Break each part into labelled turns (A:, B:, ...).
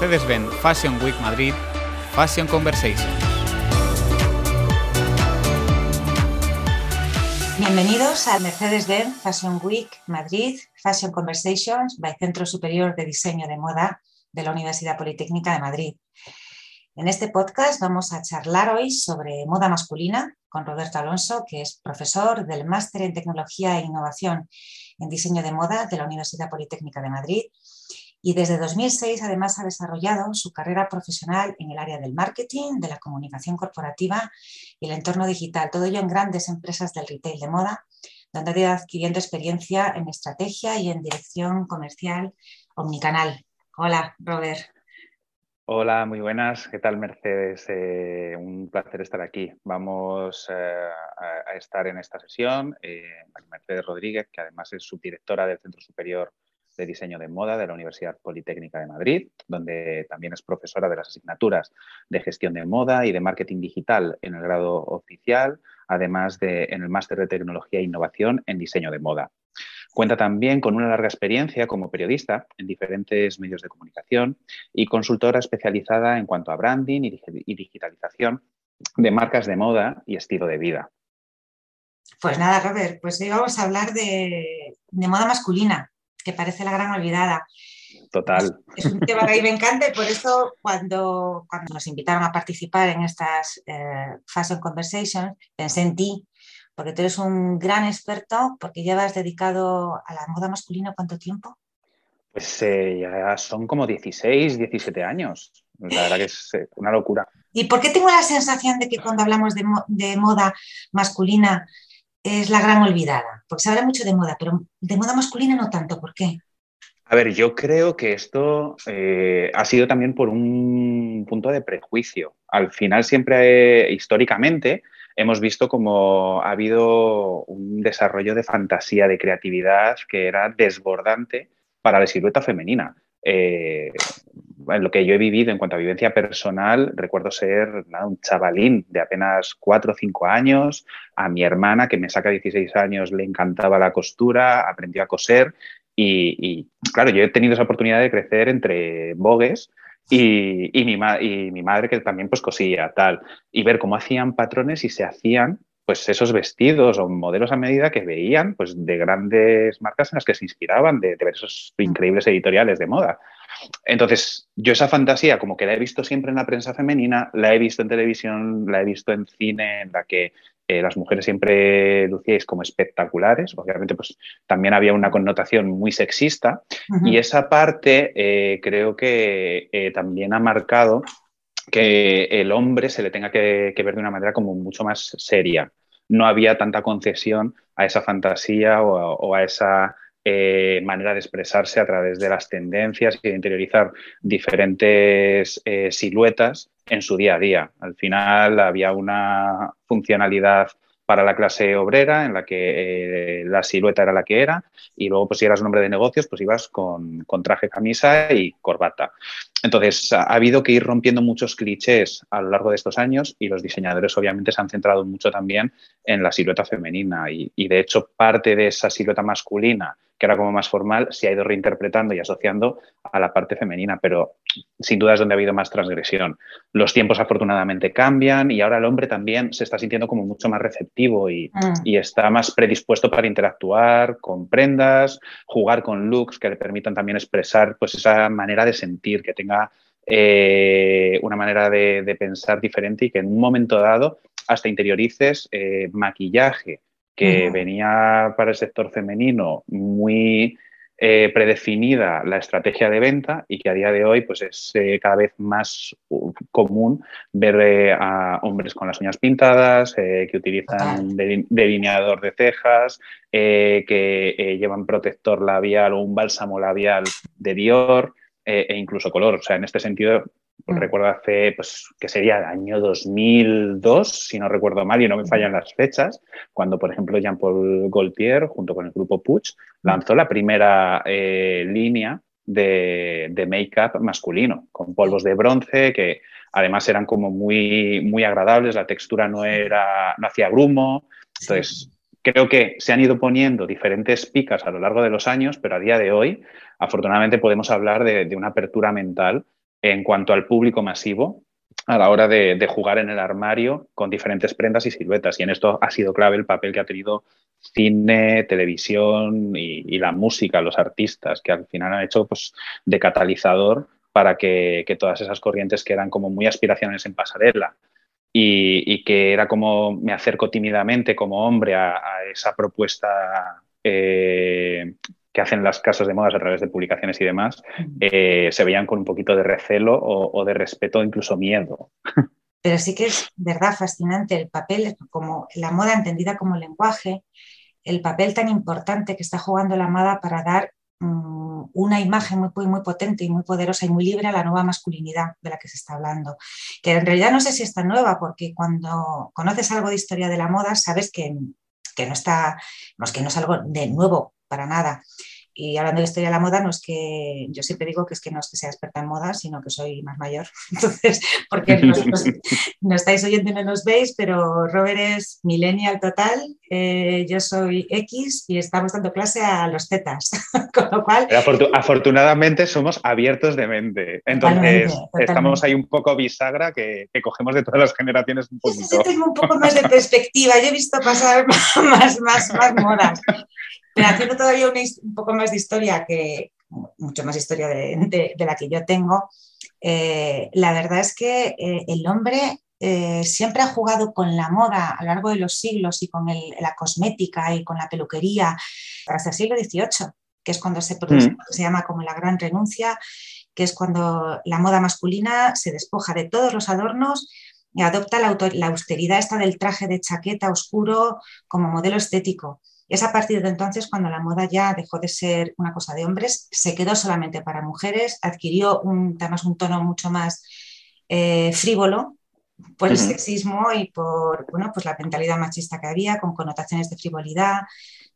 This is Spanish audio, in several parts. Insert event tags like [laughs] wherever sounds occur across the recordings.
A: Mercedes-Benz Fashion Week Madrid, Fashion Conversation.
B: Bienvenidos al Mercedes-Benz Fashion Week Madrid, Fashion Conversations by Centro Superior de Diseño de Moda de la Universidad Politécnica de Madrid. En este podcast vamos a charlar hoy sobre moda masculina con Roberto Alonso, que es profesor del Máster en Tecnología e Innovación en Diseño de Moda de la Universidad Politécnica de Madrid y desde 2006 además ha desarrollado su carrera profesional en el área del marketing, de la comunicación corporativa y el entorno digital, todo ello en grandes empresas del retail de moda, donde ha ido adquiriendo experiencia en estrategia y en dirección comercial omnicanal. Hola, Robert.
C: Hola, muy buenas. ¿Qué tal, Mercedes? Eh, un placer estar aquí. Vamos eh, a, estar en esta sesión. Eh, Mercedes Rodríguez, que además es subdirectora del Centro Superior de Diseño de Moda de la Universidad Politécnica de Madrid, donde también es profesora de las asignaturas de Gestión de Moda y de Marketing Digital en el grado oficial, además de en el Máster de Tecnología e Innovación en Diseño de Moda. Cuenta también con una larga experiencia como periodista en diferentes medios de comunicación y consultora especializada en cuanto a branding y digitalización de marcas de moda y estilo de vida.
B: Pues nada, Robert, pues hoy vamos a hablar de, de moda masculina que parece la gran olvidada.
C: Total.
B: Es, un tema que a mí me encanta y por eso cuando, cuando nos invitaron a participar en estas eh, Fashion Conversations, pensé en ti, porque tú eres un gran experto, porque llevas dedicado a la moda masculina cuánto tiempo?
C: Pues eh, ya son como 16, 17 años. La verdad que es eh, una locura.
B: ¿Y por qué tengo la sensación de que cuando hablamos de, de moda masculina es la gran olvidada? Porque se habla mucho de moda, pero de moda masculina no tanto. ¿Por qué?
C: A ver, yo creo que esto eh, ha sido también por un punto de prejuicio. Al final, siempre, históricamente, hemos visto como ha habido un desarrollo de fantasía, de creatividad que era desbordante para la silueta femenina. Eh, lo que yo he vivido en cuanto a vivencia personal, recuerdo ser un chavalín de apenas 4 o 5 años. A mi hermana, que me saca 16 años, le encantaba la costura, aprendió a coser. Y, claro, yo he tenido esa oportunidad de crecer entre bogues y, mi, y mi madre, que también pues cosía, tal. Y ver cómo hacían patrones y se hacían pues esos vestidos o modelos a medida que veían pues de grandes marcas en las que se inspiraban de, de ver esos increíbles editoriales de moda. Entonces, yo esa fantasía, como que la he visto siempre en la prensa femenina, la he visto en televisión, la he visto en cine, en la que eh, las mujeres siempre lucíais como espectaculares. Obviamente, pues también había una connotación muy sexista. Y esa parte eh, creo que eh, también ha marcado que el hombre se le tenga que, ver de una manera como mucho más seria. No había tanta concesión a esa fantasía o a esa eh, manera de expresarse a través de las tendencias y de interiorizar diferentes eh, siluetas en su día a día. Al final había una funcionalidad para la clase obrera en la que eh, la silueta era la que era y luego pues si eras un hombre de negocios pues ibas con, con, traje, camisa y corbata. Entonces ha habido que ir rompiendo muchos clichés a lo largo de estos años y los diseñadores obviamente se han centrado mucho también en la silueta femenina y, y de hecho parte de esa silueta masculina que era como más formal, se ha ido reinterpretando y asociando a la parte femenina, pero sin duda es donde ha habido más transgresión. Los tiempos afortunadamente cambian y ahora el hombre también se está sintiendo como mucho más receptivo y, mm. está más predispuesto para interactuar con prendas, jugar con looks que le permitan también expresar pues esa manera de sentir, que tenga eh, una manera de, pensar diferente y que en un momento dado hasta interiorices eh, maquillaje, que venía para el sector femenino muy eh, predefinida la estrategia de venta y que a día de hoy pues es eh, cada vez más uh, común ver eh, a hombres con las uñas pintadas, que utilizan delineador de cejas, que llevan protector labial o un bálsamo labial de Dior e incluso color. O sea, en este sentido Mm. Recuerdo hace, pues, que sería el año 2002, si no recuerdo mal, y no me fallan las fechas, cuando, por ejemplo, Jean-Paul Gaultier, junto con el grupo Puig, lanzó la primera eh, línea de, de make-up masculino, con polvos de bronce que además eran como muy, muy agradables, la textura no, era, no hacía grumo. Entonces, creo que se han ido poniendo diferentes picas a lo largo de los años, pero a día de hoy, afortunadamente, podemos hablar de, una apertura mental en cuanto al público masivo a la hora de, jugar en el armario con diferentes prendas y siluetas. Y en esto ha sido clave el papel que ha tenido cine, televisión y, la música, los artistas, que al final han hecho pues, de catalizador para que, todas esas corrientes que eran como muy aspiracionales en pasarela y, que era como me acerco tímidamente como hombre a, esa propuesta eh, que hacen las casas de modas a través de publicaciones y demás, eh, se veían con un poquito de recelo o, de respeto, incluso miedo.
B: Pero sí que es verdad fascinante el papel, como la moda entendida como lenguaje, el papel tan importante que está jugando la moda para dar una imagen muy, muy potente y muy poderosa y muy libre a la nueva masculinidad de la que se está hablando. Que en realidad no sé si está nueva, porque cuando conoces algo de historia de la moda, sabes que, que no está, no es que no es algo de nuevo para nada. Y hablando de historia de la moda, no es que yo siempre digo que es que no es que sea experta en moda, sino que soy más mayor. [laughs] Entonces, porque [laughs] no estáis oyendo y no nos veis, pero Robert es millennial total, eh, yo soy X y estamos dando clase a los tetas. [laughs] Con lo cual.
C: afortunadamente somos abiertos de mente. Entonces, estamos ahí un poco bisagra que, cogemos de todas las generaciones un poquito.
B: Yo tengo un poco más de perspectiva. Yo he visto pasar más, más, más modas haciendo todavía un poco más de historia, que mucho más historia de, la que yo tengo, eh, la verdad es que eh, el hombre eh, siempre ha jugado con la moda a lo largo de los siglos y con la cosmética y con la peluquería hasta el siglo XVIII, que es cuando se produce, mm. se llama como la gran renuncia, que es cuando la moda masculina se despoja de todos los adornos y adopta la, la austeridad esta del traje de chaqueta oscuro como modelo estético. Es a partir de entonces cuando la moda ya dejó de ser una cosa de hombres, se quedó solamente para mujeres, adquirió un, además un tono mucho más eh, frívolo por el sexismo y por bueno, pues la mentalidad machista que había, con connotaciones de frivolidad,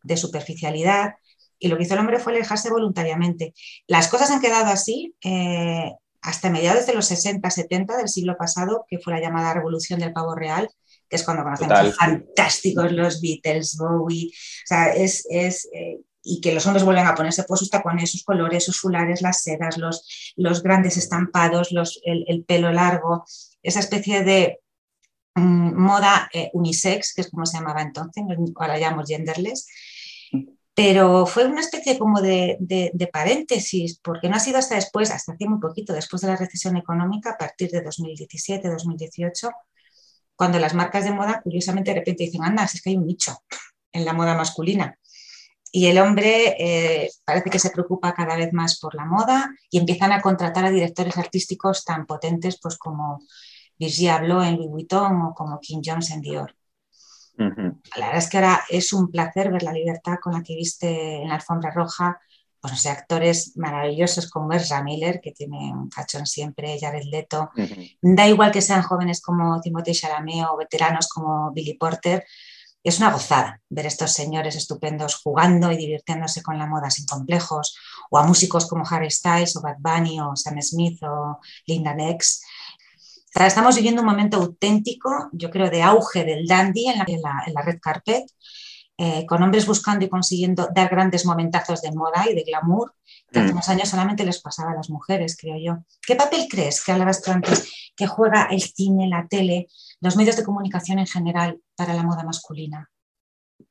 B: de superficialidad. Y lo que hizo el hombre fue alejarse voluntariamente. Las cosas han quedado así eh, hasta mediados de los 60, 70 del siglo pasado, que fue la llamada revolución del pavo real, que es cuando conocemos a fantásticos los Beatles, Bowie, o sea, es, eh, y que los hombres vuelven a ponerse pues sus tacones, sus colores, sus fulares, las sedas, los, los grandes estampados, los, el, pelo largo, esa especie de mm, moda eh, unisex, que es como se llamaba entonces, ahora llamamos genderless, pero fue una especie como de, de, paréntesis, porque no ha sido hasta después, hasta hace muy poquito, después de la recesión económica, a partir de 2017, 2018, cuando las marcas de moda, curiosamente, de repente dicen, anda, es que hay un nicho en la moda masculina. Y el hombre eh, parece que se preocupa cada vez más por la moda y empiezan a contratar a directores artísticos tan potentes pues, como Virgil Abloh en Louis Vuitton o como Kim Jones en Dior. La verdad es que ahora es un placer ver la libertad con la que viste en la alfombra roja pues no sé, actores maravillosos como Ezra Miller, que tiene un fachón siempre, Jared Leto. Da igual que sean jóvenes como Timothée Chalamet o veteranos como Billy Porter. Es una gozada ver a estos señores estupendos jugando y divirtiéndose con la moda sin complejos, o a músicos como Harry Styles o Bad Bunny o Sam Smith o Linda Nex. Estamos viviendo un momento auténtico, yo creo, de auge del dandy en la, en la red carpet eh, con hombres buscando y consiguiendo dar grandes momentazos de moda y de glamour, que hace mm. unos años solamente les pasaba a las mujeres, creo yo. ¿Qué papel crees que hablabas tú antes que juega el cine, la tele, los medios de comunicación en general para la moda masculina?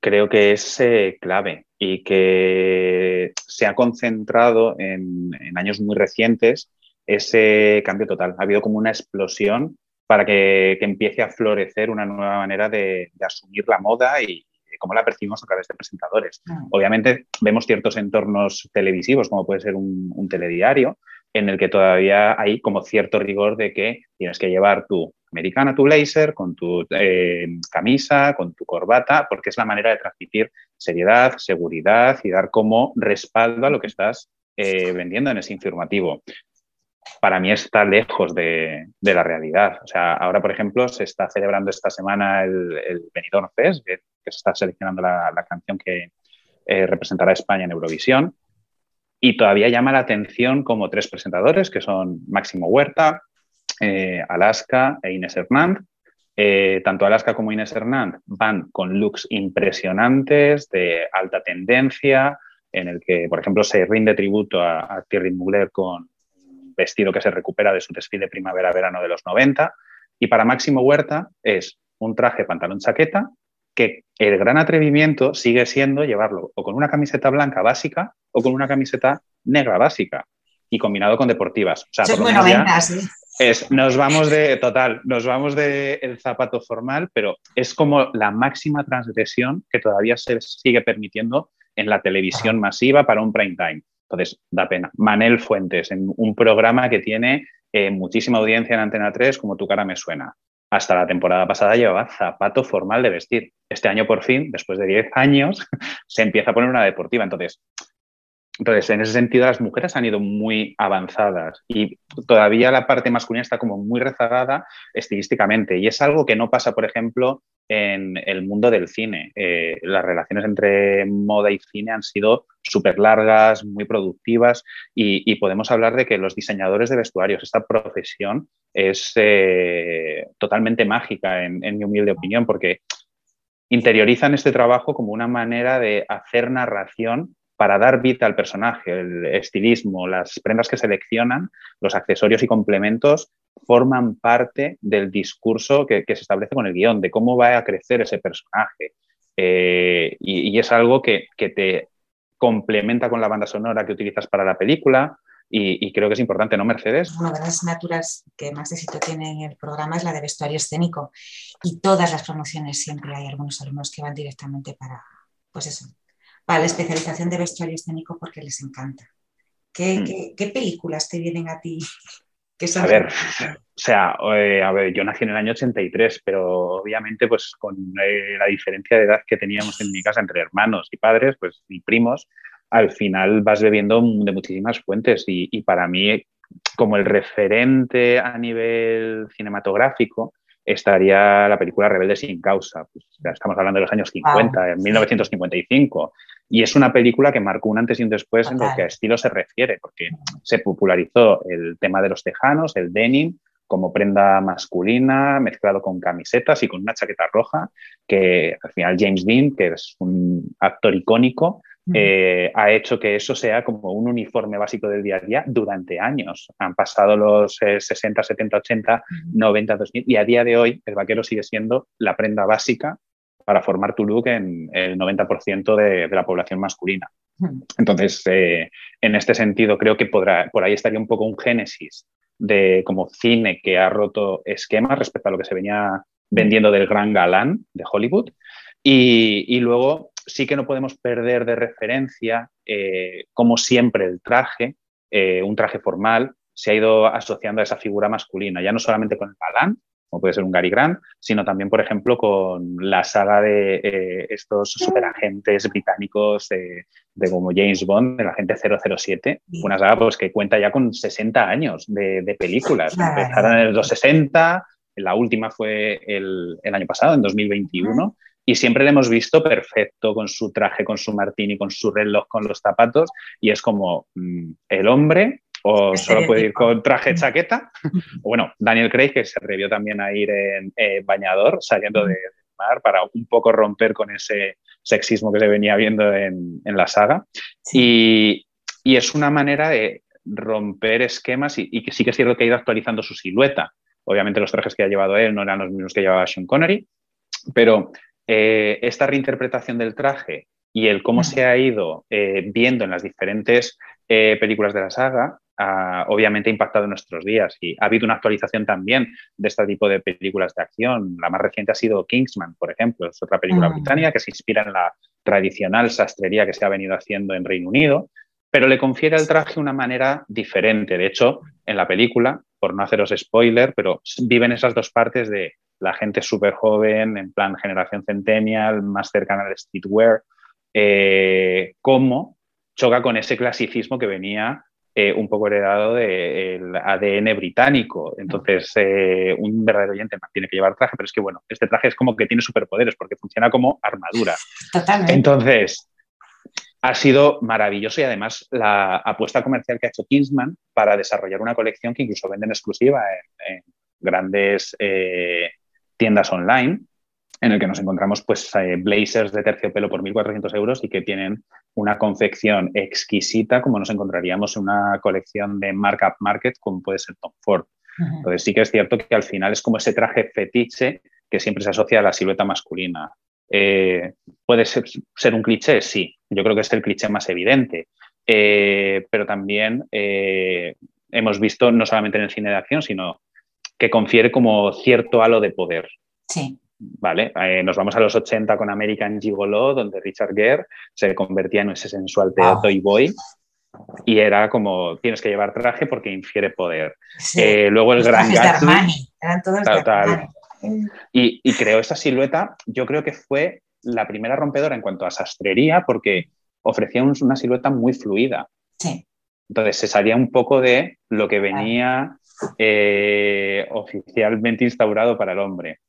C: Creo que es eh, clave y que se ha concentrado en, años muy recientes ese cambio total. Ha habido como una explosión para que, empiece a florecer una nueva manera de asumir la moda y, cómo la percibimos a través de presentadores. Mm. Obviamente vemos ciertos entornos televisivos, como puede ser un, telediario, en el que todavía hay como cierto rigor de que tienes que llevar tu americana, tu blazer, con tu eh, camisa, con tu corbata, porque es la manera de transmitir seriedad, seguridad y dar como respaldo a lo que estás eh, vendiendo en ese informativo para mí está lejos de, la realidad. O sea, ahora, por ejemplo, se está celebrando esta semana el, el Benidorm Fest, que, se está seleccionando la, canción que eh, representará a España en Eurovisión. Y todavía llama la atención como tres presentadores, que son Máximo Huerta, eh, Alaska e Inés Hernández. Eh, tanto Alaska como Inés Hernández van con looks impresionantes, de alta tendencia, en el que, por ejemplo, se rinde tributo a, a Thierry Mugler con vestido que se recupera de su desfile primavera-verano de los 90. Y para Máximo Huerta es un traje pantalón-chaqueta que el gran atrevimiento sigue siendo llevarlo o con una camiseta blanca básica o con una camiseta negra básica y combinado con deportivas. O sea,
B: Eso es
C: por lo
B: muy
C: menos ya-
B: 90, sí.
C: es, nos vamos de, total, nos vamos de el zapato formal, pero es como la máxima transgresión que todavía se sigue permitiendo en la televisión masiva para un prime time. Entonces, da pena. Manel Fuentes, en un programa que tiene eh, muchísima audiencia en Antena 3, como Tu cara me suena. Hasta la temporada pasada llevaba zapato formal de vestir. Este año, por fin, después de 10 años, [laughs] se empieza a poner una deportiva. Entonces, entonces, en ese sentido, las mujeres han ido muy avanzadas y todavía la parte masculina está como muy rezagada estilísticamente. Y es algo que no pasa, por ejemplo, en el mundo del cine. Eh, las relaciones entre moda y cine han sido súper largas, muy productivas y, podemos hablar de que los diseñadores de vestuarios, esta profesión es eh, totalmente mágica, en mi humilde opinión, porque interiorizan este trabajo como una manera de hacer narración para dar vida al personaje, el estilismo, las prendas que seleccionan, los accesorios y complementos forman parte del discurso que, se establece con el guion, de cómo va a crecer ese personaje. Eh, y, es algo que, te complementa con la banda sonora que utilizas para la película. Y, y creo que es importante, ¿no, Mercedes?
B: Una de las asignaturas que más éxito tiene en el programa es la de vestuario escénico. Y todas las promociones siempre hay algunos alumnos que van directamente para, pues eso, para la especialización de vestuario escénico porque les encanta. ¿Qué, mm. qué, qué películas te vienen a ti? [laughs]
C: Que a ver, [laughs] o sea, eh, a ver, yo nací en el año 83, pero obviamente pues con eh, la diferencia de edad que teníamos en mi casa entre hermanos y padres, pues y primos, al final vas bebiendo de muchísimas fuentes y, y para mí como el referente a nivel cinematográfico estaría la película Rebelde sin causa. Pues, ya estamos hablando de los años 50, wow. en 1955. Y es una película que marcó un antes y un después Total. en lo que a estilo se refiere, porque se popularizó el tema de los tejanos, el denim, como prenda masculina, mezclado con camisetas y con una chaqueta roja, que al final James Dean, que es un actor icónico, eh, ha hecho que eso sea como un uniforme básico del día a día durante años. Han pasado los eh, 60, 70, 80, 90, 2000 y a día de hoy el vaquero sigue siendo la prenda básica para formar tu look en el 90% de, de, la población masculina. Entonces, eh, en este sentido, creo que podrá, por ahí estaría un poco un génesis de como cine que ha roto esquemas respecto a lo que se venía vendiendo del gran galán de Hollywood. Y, y luego sí que no podemos perder de referencia, eh, como siempre, el traje, eh, un traje formal, se ha ido asociando a esa figura masculina, ya no solamente con el galán, como puede ser un Gary Grant, sino también, por ejemplo, con la saga de eh, estos superagentes británicos de, de, como James Bond, el agente 007, una saga pues, que cuenta ya con 60 años de, de películas. Empezaron en los 60, la última fue el, el año pasado, en 2021. Y siempre le hemos visto perfecto con su traje, con su martini, con su reloj, con los zapatos. Y es como mmm, el hombre o solo puede ir con traje chaqueta. o [laughs] bueno, Daniel Craig, que se atrevió también a ir en eh, bañador, saliendo de, del mar para un poco romper con ese sexismo que se venía viendo en, en la saga. Sí. Y, y, es una manera de romper esquemas y, y, que sí que es cierto que ha ido actualizando su silueta. Obviamente los trajes que ha llevado él no eran los mismos que llevaba Sean Connery, pero eh, esta reinterpretación del traje y el cómo se ha ido eh, viendo en las diferentes eh, películas de la saga, ha, obviamente ha impactado en nuestros días y ha habido una actualización también de este tipo de películas de acción. La más reciente ha sido Kingsman, por ejemplo, es otra película uh -huh. británica que se inspira en la tradicional sastrería que se ha venido haciendo en Reino Unido, pero le confiere al traje una manera diferente. De hecho, en la película, por no haceros spoiler, pero viven esas dos partes de la gente súper joven, en plan generación centennial, más cercana al streetwear, eh, cómo choca con ese clasicismo que venía eh, un poco heredado del de ADN británico. Entonces, eh, un verdadero oyente tiene que llevar traje, pero es que, bueno, este traje es como que tiene superpoderes porque funciona como armadura.
B: Totalmente.
C: Entonces, ha sido maravilloso y además la apuesta comercial que ha hecho Kingsman para desarrollar una colección que incluso venden exclusiva en, en grandes eh, tiendas online en el que nos encontramos pues eh, blazers de terciopelo por 1.400 euros y que tienen una confección exquisita como nos encontraríamos en una colección de markup market como puede ser Tom Ford. Entonces sí que es cierto que al final es como ese traje fetiche que siempre se asocia a la silueta masculina. Eh, ¿Puede ser, un cliché? Sí, yo creo que es el cliché más evidente, eh, pero también hemos visto no solamente en el cine de acción, sino que confiere como cierto halo de poder.
B: Sí.
C: ¿vale? Eh, nos vamos a los 80 con American Gigolo, donde Richard Gere se convertía en ese sensual Toy Boy y era como tienes que llevar traje porque infiere poder. Eh, luego el gran
B: Gatsby. Eran todos
C: total. Y, y creó esa silueta, yo creo que fue la primera rompedora en cuanto a sastrería porque ofrecía una silueta muy fluida.
B: Sí.
C: Entonces se salía un poco de lo que venía eh, oficialmente instaurado para el hombre.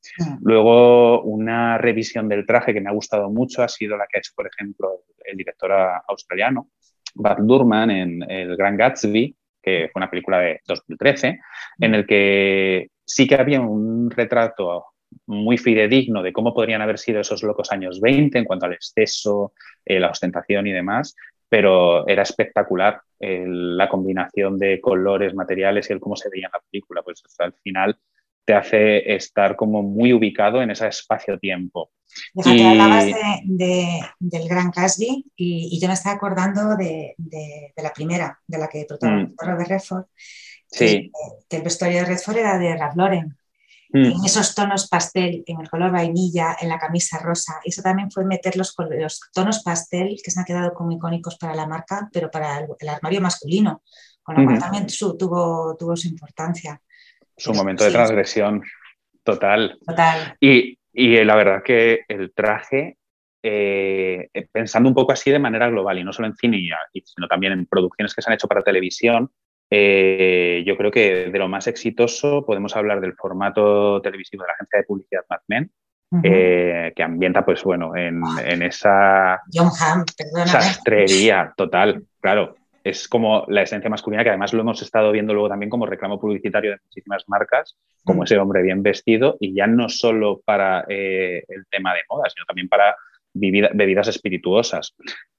C: Luego, una revisión del traje que me ha gustado mucho ha sido la que ha hecho, por ejemplo, el director australiano, Bad Durman, en El Gran Gatsby, que fue una película de 2013, en el que sí que había un retrato muy fidedigno de cómo podrían haber sido esos locos años 20 en cuanto al exceso, eh, la ostentación y demás, pero era espectacular la combinación de colores, materiales y el cómo se veía en la película. Pues al final te hace estar como muy ubicado en ese espacio-tiempo.
B: y... hablabas del Gran Casby y, yo me estaba acordando de, la primera, de la que protagonizó mm. Robert Redford.
C: Sí.
B: Que, el vestuario de Redford era de Ralph Lauren. Mm. en esos tonos pastel, en el color vainilla, en la camisa rosa. Eso también fue meter los, los tonos pastel que se han quedado como icónicos para la marca, pero para el, armario masculino, con lo cual también tuvo, tuvo su importancia.
C: Su momento de transgresión total.
B: Total.
C: Y, y, la verdad que el traje, eh, pensando un poco así de manera global, y no solo en cine, sino también en producciones que se han hecho para televisión, eh, yo creo que de lo más exitoso podemos hablar del formato televisivo de la agencia de publicidad Mad Men, eh, que ambienta, pues bueno, en, esa sastrería [laughs] total, claro. Es como la esencia masculina, que además lo hemos estado viendo luego también como reclamo publicitario de muchísimas marcas, como ese hombre bien vestido, y ya no solo para eh, el tema de moda, sino también para bebidas espirituosas.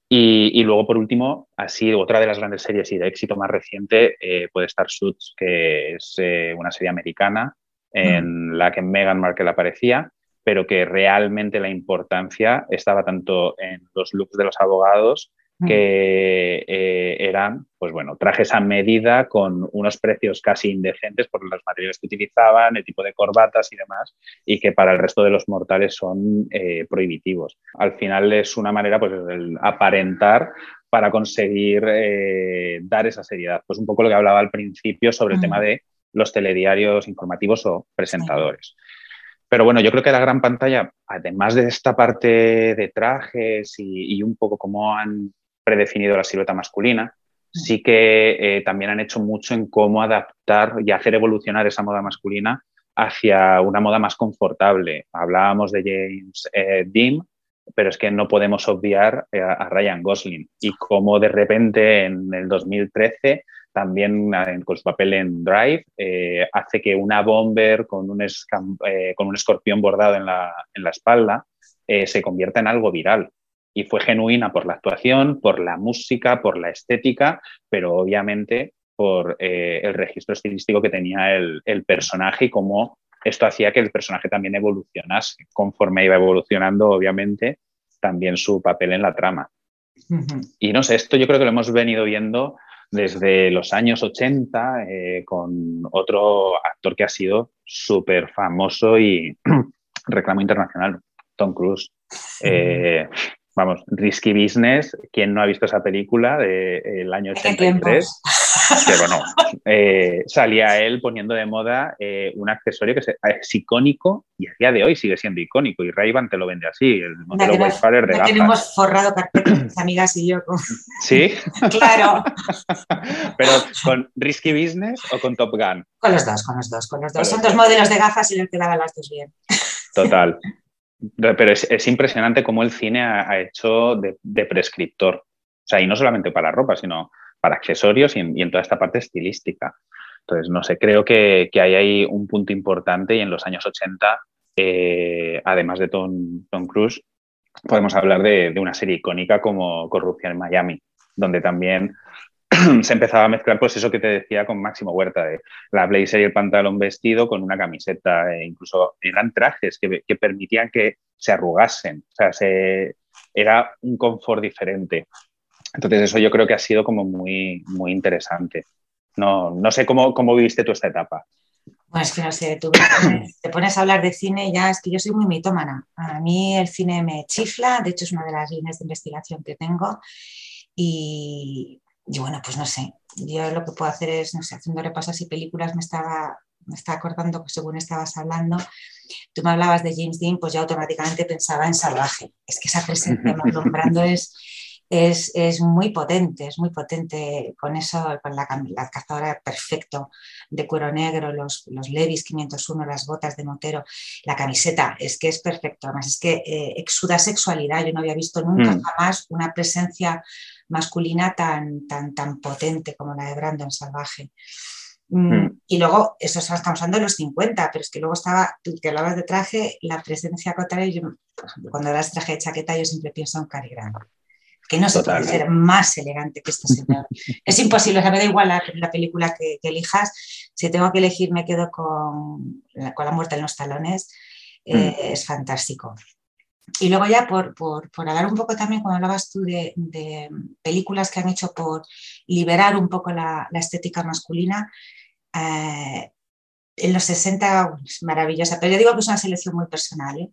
C: Y, luego, por último, así otra de las grandes series y de éxito más reciente eh, puede estar Suits, que es eh, una serie americana en mm. la que Meghan Markle aparecía, pero que realmente la importancia estaba tanto en los looks de los abogados. Que eh, eran, pues bueno, trajes a medida con unos precios casi indecentes por los materiales que utilizaban, el tipo de corbatas y demás, y que para el resto de los mortales son eh, prohibitivos. Al final es una manera, pues, de aparentar para conseguir eh, dar esa seriedad. Pues un poco lo que hablaba al principio sobre el tema de los telediarios informativos o presentadores. Pero bueno, yo creo que la gran pantalla, además de esta parte de trajes y, y un poco cómo han predefinido la silueta masculina, sí que eh, también han hecho mucho en cómo adaptar y hacer evolucionar esa moda masculina hacia una moda más confortable. Hablábamos de James eh, Dean, pero es que no podemos obviar eh, a, Ryan Gosling. Y cómo de repente en el 2013 también con su papel en Drive hace que una bomber con un, con un escorpión bordado en la, en la espalda se convierta en algo viral y fue genuina por la actuación, por la música, por la estética, pero obviamente por eh, el registro estilístico que tenía el, personaje y cómo esto hacía que el personaje también evolucionase. Conforme iba evolucionando, obviamente, también su papel en la trama. Y no sé, esto yo creo que lo hemos venido viendo desde los años 80 eh, con otro actor que ha sido súper famoso y [clears throat] reclamo internacional, Tom Cruise. Eh, vamos, Risky Business, ¿quién no ha visto esa película del año 83? [laughs] Que bueno, eh, salía él poniendo de moda eh, un accesorio que es, icónico y a día de hoy sigue siendo icónico y ray te lo vende así, el modelo
B: Wayfarer de tenemos forrado carpetas, [clears throat] amigas y yo.
C: ¿Sí? [laughs] [laughs]
B: claro.
C: Pero ¿con Risky Business o con Top Gun?
B: Con los dos, con los dos, con los dos. Son dos modelos de gafas y le quedaban las dos bien.
C: Total. Pero es, impresionante cómo el cine ha, hecho de, prescriptor. O sea, y no solamente para ropa, sino para accesorios y en, toda esta parte estilística. Entonces, no sé, creo que, hay ahí un punto importante y en los años 80 eh, además de Tom, Tom Cruise, podemos hablar de, de, una serie icónica como Corrupción en Miami, donde también [clears throat] se empezaba a mezclar, pues eso que te decía con Máximo Huerta, de la blazer y el pantalón vestido con una camiseta, e incluso eran trajes que, que, permitían que se arrugasen, o sea, se, era un confort diferente. Entonces eso yo creo que ha sido como muy, muy interesante. No, no sé cómo, cómo viviste tú esta etapa.
B: Bueno, es que no sé, tú te pones a hablar de cine ya es que yo soy muy mitómana. A mí el cine me chifla, de hecho es una de las líneas de investigación que tengo y, y bueno, pues no sé, yo lo que puedo hacer es, no sé, haciendo repasos y películas me estaba, me estaba acordando que según estabas hablando, tú me hablabas de James Dean, pues yo automáticamente pensaba en Salvaje. Es que esa presencia nombrando [laughs] es, es, es, muy potente, es muy potente con eso, con la, la cazadora perfecto de cuero negro, los, los Levis 501, las botas de Montero, la camiseta, es que es perfecto. Además, es que eh, exuda sexualidad. Yo no había visto nunca
C: Mm.
B: jamás una presencia masculina tan, tan, tan potente como la de Brandon Salvaje. Mm,
C: Mm.
B: Y luego, eso estamos hablando de los 50, pero es que luego estaba, tú que hablabas de traje, la presencia contraria, yo, por ejemplo, cuando hablas traje de chaqueta, yo siempre pienso en Cary Grant, que no se
C: Total.
B: puede ser más elegante que este señor. [laughs] es imposible, o sea, me da igual la, la película que, que elijas, si tengo que elegir me quedo con la, con la muerte en los talones, eh, es fantástico. Y luego ya por, por, por, hablar un poco también, cuando hablabas tú de, de, películas que han hecho por liberar un poco la, la estética masculina, eh, en los 60 es maravillosa, pero yo digo que es una selección muy personal. ¿eh?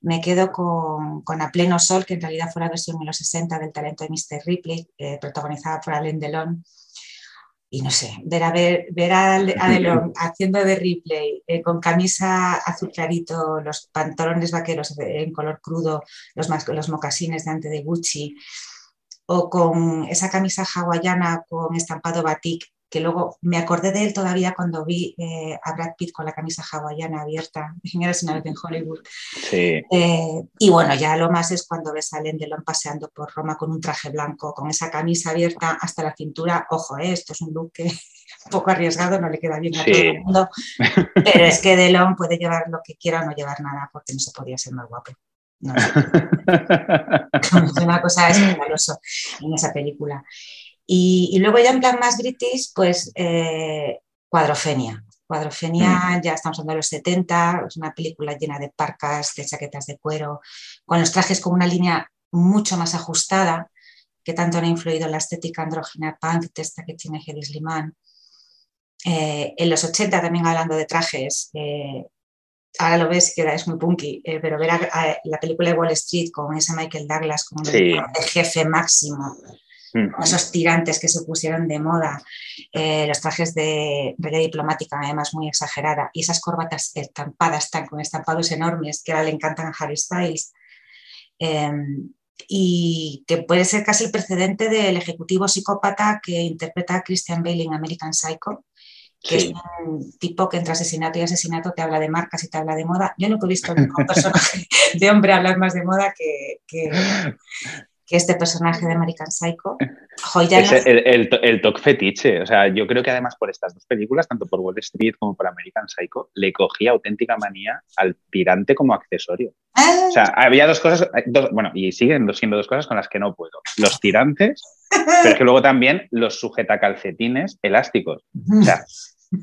B: Me quedo con, con, A Pleno Sol, que en realidad fue la versión en los 60 del talento de Mr. Ripley, eh, protagonizada por Alain Delon. Y no sé, ver a, ver, ver a, a Delon haciendo de Ripley eh, con camisa azul clarito, los pantalones vaqueros en color crudo, los, los mocasines delante de Gucci, o con esa camisa hawaiana con estampado batik que luego me acordé de él todavía cuando vi eh, a Brad Pitt con la camisa hawaiana abierta, Señores una vez en Hollywood.
C: Sí.
B: Eh, y bueno, ya lo más es cuando ves a Alain Delon paseando por Roma con un traje blanco, con esa camisa abierta hasta la cintura. Ojo, eh, esto es un look que [laughs] un poco arriesgado, no le queda bien a sí. todo el mundo, [laughs] pero es que Delon puede llevar lo que quiera o no llevar nada porque no se podía ser más guapo. No, [laughs] es una cosa escandalosa en esa película. Y, y, luego ya en plan más british, pues eh, Cuadrofenia. Cuadrofenia, mm. ya estamos hablando de los 70, es una película llena de parcas, de chaquetas de cuero, con los trajes con una línea mucho más ajustada, que tanto han influido en la estética andrógina punk de esta que tiene Hedy Sliman. Eh, en los 80 también hablando de trajes, eh, ahora lo ves que es muy punky, eh, pero ver a, a la película de Wall Street con ese Michael Douglas como
C: sí.
B: el jefe máximo, Esos tirantes que se pusieron de moda, eh, los trajes de regla diplomática, además muy exagerada, y esas corbatas estampadas tan, con estampados enormes que ahora le encantan a Harry Styles. Eh, y que puede ser casi el precedente del ejecutivo psicópata que interpreta a Christian Bale en American Psycho, que sí. es un tipo que entre asesinato y asesinato te habla de marcas y te habla de moda. Yo nunca he visto ningún [laughs] personaje de hombre hablar más de moda que, que, [laughs] que este personaje de American Psycho.
C: Joya es el, el, el, toque fetiche. O sea, yo creo que además por estas dos películas, tanto por Wall Street como por American Psycho, le cogía auténtica manía al tirante como accesorio.
B: Ah.
C: O sea, había dos cosas, dos, bueno, y siguen siendo dos cosas con las que no puedo. Los tirantes, [laughs] pero es que luego también los sujetacalcetines elásticos. O sea,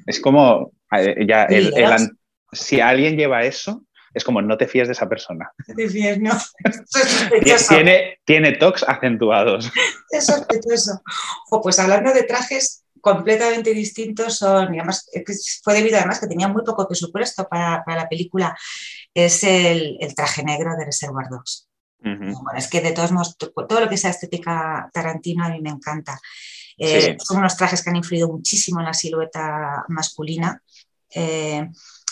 C: es como, eh, ya, el, el, si alguien lleva eso, es como no te fíes de esa persona.
B: Te fíes, no. [laughs]
C: tiene, tiene tocs acentuados.
B: Es sospechoso. O pues hablando de trajes completamente distintos son, y además fue debido además que tenía muy poco presupuesto para, para la película, es el, el, traje negro de Reservoir Dogs. Uh -huh. Bueno, es que de todos modos, todo lo que sea estética Tarantino a mí me encanta. Eh, sí. Son unos trajes que han influido muchísimo en la silueta masculina. Eh,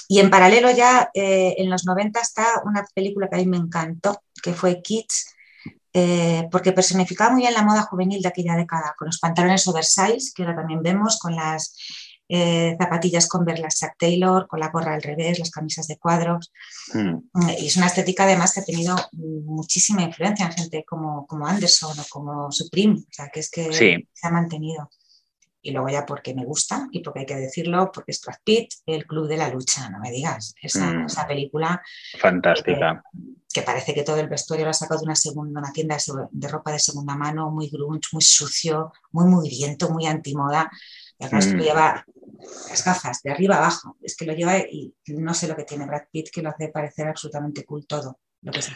B: y en paralelo ya eh, en los 90 está una película que a mí me encantó, que fue Kids, eh, porque personificaba muy bien la moda juvenil de aquella década, con los pantalones oversize, que ahora también vemos, con las eh, zapatillas Converse, las Chuck Taylor, con la gorra al revés, las camisas de cuadros. Mm. Y es una estética además que ha tenido muchísima influencia en gente como, como Anderson o como Supreme, o sea, que es que
C: sí.
B: se ha mantenido. Y luego ya porque me gusta y porque hay que decirlo, porque es Brad Pitt, el club de la lucha, no me digas, esa,
C: Mm.
B: esa película
C: Fantástica.
B: que parece que todo el vestuario lo ha sacado de una, segunda, una tienda de, ropa de segunda mano, muy grunge, muy sucio, muy mugriento, muy antimoda. Y además
C: Mm.
B: lo lleva las gafas de arriba abajo. Es que lo lleva y no sé lo que tiene Brad Pitt que lo hace parecer absolutamente cool todo.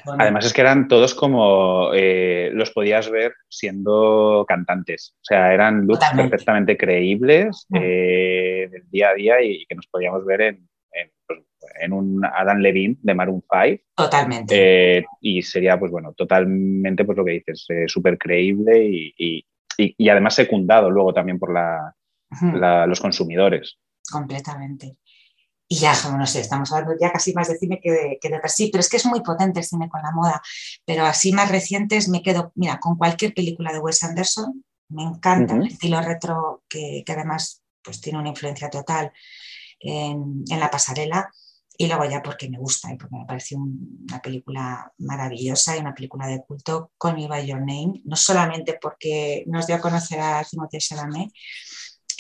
B: Pone.
C: Además es que eran todos como eh, los podías ver siendo cantantes. O sea, eran looks
B: Totalmente.
C: perfectamente creíbles
B: Mm.
C: eh, del día a día y, que nos podíamos ver en, en, pues, en un Adam Levine de Maroon 5.
B: Totalmente.
C: Eh, y sería, pues bueno, totalmente pues lo que dices, súper creíble y, y- además secundado luego también por la- los consumidores.
B: completamente. Y ya, no sé, estamos hablando ya casi más de cine que de, que de per sí, pero es que es muy potente el cine con la moda. Pero así más recientes me quedo, mira, con cualquier película de Wes Anderson, me encanta el estilo retro que, que además pues, tiene una influencia total en, en la pasarela. Y luego ya porque me gusta y porque me parece un- una película maravillosa y una película de culto, Call Me By Your Name, no solamente porque nos dio a conocer a Timothée Chalamet,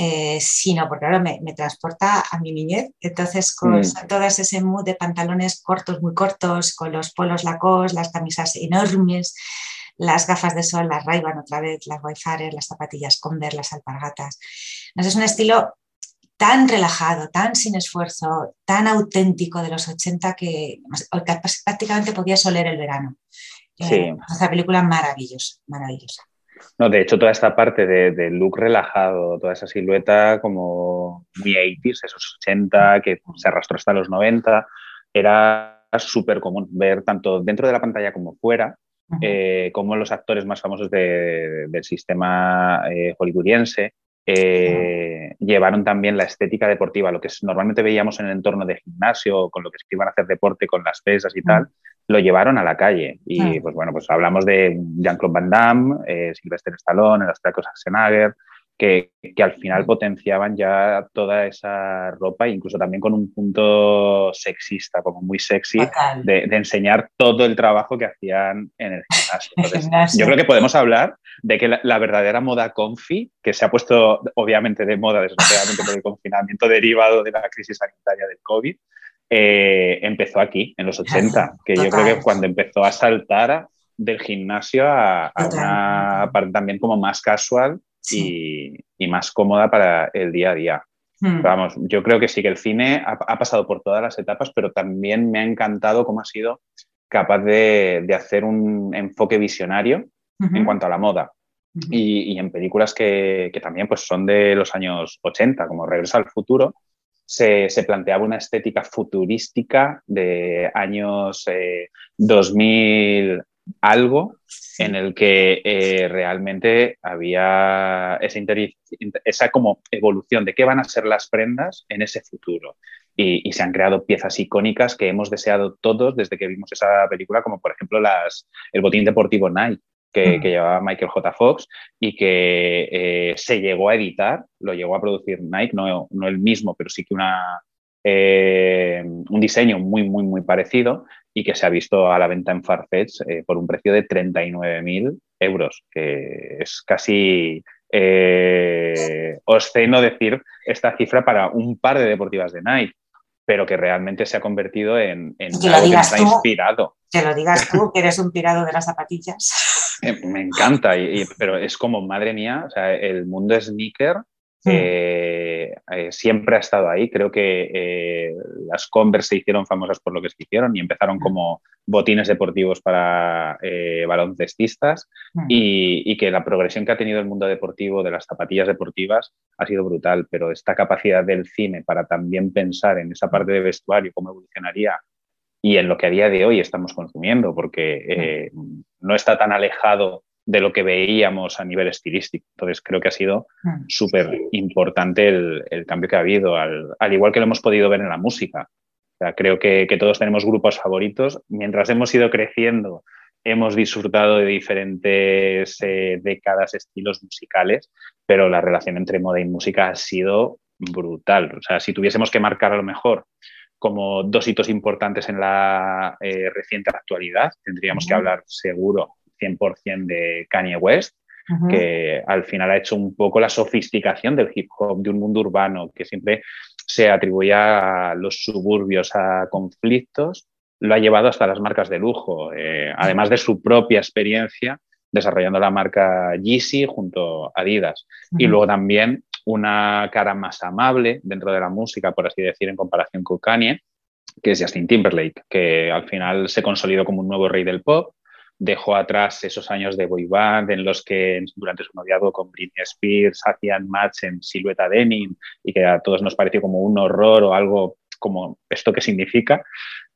B: eh, sino porque ahora me, me transporta a mi niñez. Entonces, con
C: Mm.
B: todas ese mood de pantalones cortos, muy cortos, con los polos Lacoste, las camisas enormes, las gafas de sol, las ray otra vez, las Wayfarer, las zapatillas Converse, las alpargatas. Es un estilo tan relajado, tan sin esfuerzo, tan auténtico de los 80 que, que prácticamente podías oler el verano.
C: Sí.
B: Eh, esa película maravillosa, maravillosa.
C: No, de hecho, toda esta parte de, de look relajado, toda esa silueta como muy 80s, esos 80, que se arrastró hasta los 90, era súper común ver tanto dentro de la pantalla como fuera, eh, como los actores más famosos de- del sistema eh, hollywoodiense eh, llevaron también la estética deportiva, lo que normalmente veíamos en el entorno de gimnasio, con lo que que iban a hacer deporte con las pesas y tal, lo llevaron a la calle. Y pues bueno, pues hablamos de Jean-Claude Van Damme, eh, Sylvester Stallone, el austriaco Schwarzenegger, que, que al final potenciaban ya toda esa ropa, incluso también con un punto sexista, como muy sexy, de, de enseñar todo el trabajo que hacían en el gimnasio. [laughs]
B: El
C: Entonces,
B: gimnasio.
C: yo creo que podemos hablar de que la, la verdadera moda comfy, que se ha puesto obviamente de moda desgraciadamente por el confinamiento derivado de la crisis sanitaria del COVID, eh, empezó aquí, en los 80, que yo creo
B: Total.
C: que cuando empezó a saltar del gimnasio a, a
B: Total.
C: una parte también como más casual
B: Sí.
C: y, y más cómoda para el día a día.
B: Mm.
C: Vamos, yo creo que sí que el cine ha, ha pasado por todas las etapas, pero también me ha encantado cómo ha sido capaz de, de hacer un enfoque visionario
B: Ujú.
C: en cuanto a la moda. Y, y en películas que, que también pues, son de los años 80, como Regreso al Futuro, se, se planteaba una estética futurística de años eh, 2000 algo, en el que eh, realmente había esa como evolución de qué van a ser las prendas en ese futuro. Y, y se han creado piezas icónicas que hemos deseado todos desde que vimos esa película, como por ejemplo las, el botín deportivo Nike, que,
B: Mm.
C: que llevaba Michael J. Fox y que eh, se llegó a editar, lo llegó a producir Nike, no, no el mismo, pero sí que una, eh, un diseño muy, muy, muy parecido y que se ha visto a la venta en Farfetch eh, por un precio de 39.000 euros, que es casi eh, obsceno decir esta cifra para un par de deportivas de Nike, pero que realmente se ha convertido en, en
B: Que
C: algo que
B: digas
C: nos ha
B: tú.
C: inspirado.
B: Que lo digas tú, que eres un [laughs] pirado de las zapatillas.
C: Eh, Me encanta, y- y- pero es como, madre mía, o sea, el mundo sneaker eh, eh, siempre ha estado ahí. Creo que eh, las Converse se hicieron famosas por lo que se hicieron y empezaron
B: Mm.
C: como botines deportivos para eh, baloncestistas
B: Mm.
C: y, y que la progresión que ha tenido el mundo deportivo de las zapatillas deportivas ha sido brutal, pero esta capacidad del cine para también pensar en esa parte de vestuario, cómo evolucionaría y en lo que a día de hoy estamos consumiendo, porque eh, no está tan alejado de lo que veíamos a nivel estilístico. Entonces creo que ha sido
B: Mm.
C: súper importante el, el cambio que ha habido, al, al igual que lo hemos podido ver en la música. O sea, creo que, que todos tenemos grupos favoritos. Mientras hemos ido creciendo, hemos disfrutado de diferentes eh, décadas, estilos musicales, pero la relación entre moda y música ha sido brutal. O sea, si tuviésemos que marcar a lo mejor como dos hitos importantes en la eh, reciente actualidad, tendríamos que hablar seguro 100% de Kanye West que al final ha hecho un poco la sofisticación del hip hop, de un mundo urbano que siempre se atribuía a los suburbios, a conflictos, lo ha llevado hasta las marcas de lujo, eh, además de su propia experiencia desarrollando la marca Yeezy junto a Adidas. Y luego también una cara más amable dentro de la música, por así decir, en comparación con Kanye, que es Justin Timberlake, que al final se consolidó como un nuevo rey del pop, dejó atrás esos años de boy band en los que durante su noviazgo con Britney Spears hacían match en silueta denim y que a todos nos pareció como un horror o algo como esto que significa.